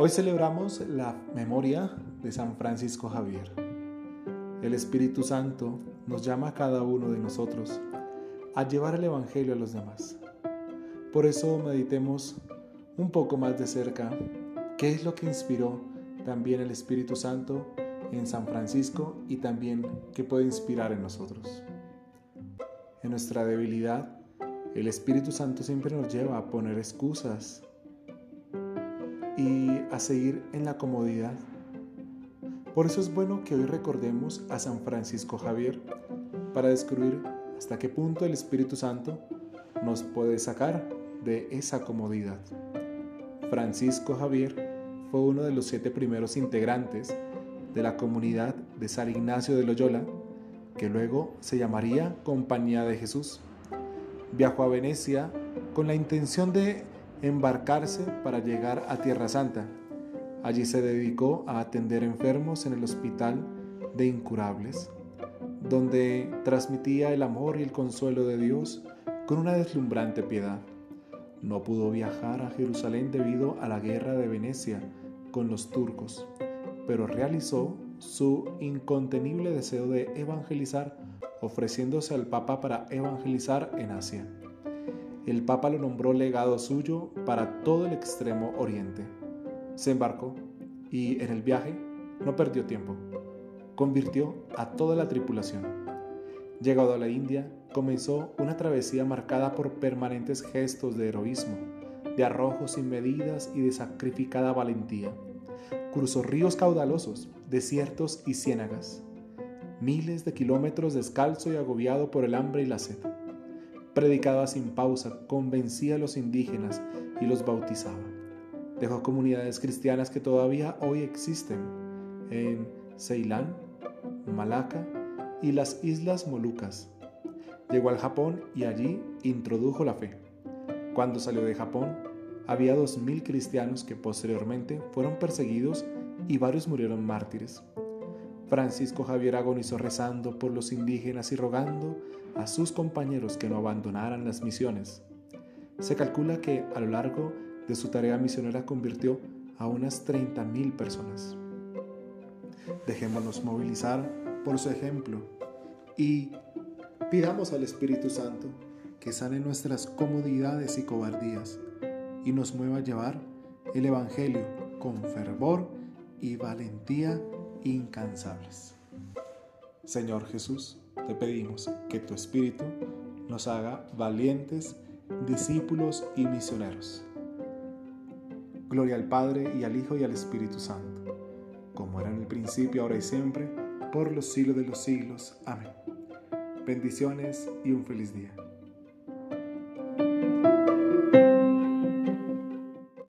Hoy celebramos la memoria de San Francisco Javier. El Espíritu Santo nos llama a cada uno de nosotros a llevar el Evangelio a los demás. Por eso meditemos un poco más de cerca qué es lo que inspiró también el Espíritu Santo en San Francisco y también qué puede inspirar en nosotros. En nuestra debilidad, el Espíritu Santo siempre nos lleva a poner excusas y a seguir en la comodidad. Por eso es bueno que hoy recordemos a San Francisco Javier para descubrir hasta qué punto el Espíritu Santo nos puede sacar de esa comodidad. Francisco Javier fue uno de los siete primeros integrantes de la comunidad de San Ignacio de Loyola, que luego se llamaría Compañía de Jesús. Viajó a Venecia con la intención de embarcarse para llegar a Tierra Santa. Allí se dedicó a atender enfermos en el hospital de incurables, donde transmitía el amor y el consuelo de Dios con una deslumbrante piedad. No pudo viajar a Jerusalén debido a la guerra de Venecia con los turcos, pero realizó su incontenible deseo de evangelizar ofreciéndose al Papa para evangelizar en Asia el Papa lo nombró legado suyo para todo el extremo oriente. Se embarcó y en el viaje no perdió tiempo. Convirtió a toda la tripulación. Llegado a la India, comenzó una travesía marcada por permanentes gestos de heroísmo, de arrojos sin medidas y de sacrificada valentía. Cruzó ríos caudalosos, desiertos y ciénagas. Miles de kilómetros descalzo y agobiado por el hambre y la sed predicaba sin pausa, convencía a los indígenas y los bautizaba. Dejó comunidades cristianas que todavía hoy existen en Ceilán, Malaca y las Islas Molucas. Llegó al Japón y allí introdujo la fe. Cuando salió de Japón, había dos mil cristianos que posteriormente fueron perseguidos y varios murieron mártires. Francisco Javier agonizó rezando por los indígenas y rogando a sus compañeros que no abandonaran las misiones. Se calcula que a lo largo de su tarea misionera convirtió a unas 30.000 personas. Dejémonos movilizar por su ejemplo y pidamos al Espíritu Santo que sane nuestras comodidades y cobardías y nos mueva a llevar el Evangelio con fervor y valentía incansables. Señor Jesús, te pedimos que tu Espíritu nos haga valientes discípulos y misioneros. Gloria al Padre y al Hijo y al Espíritu Santo, como era en el principio, ahora y siempre, por los siglos de los siglos. Amén. Bendiciones y un feliz día.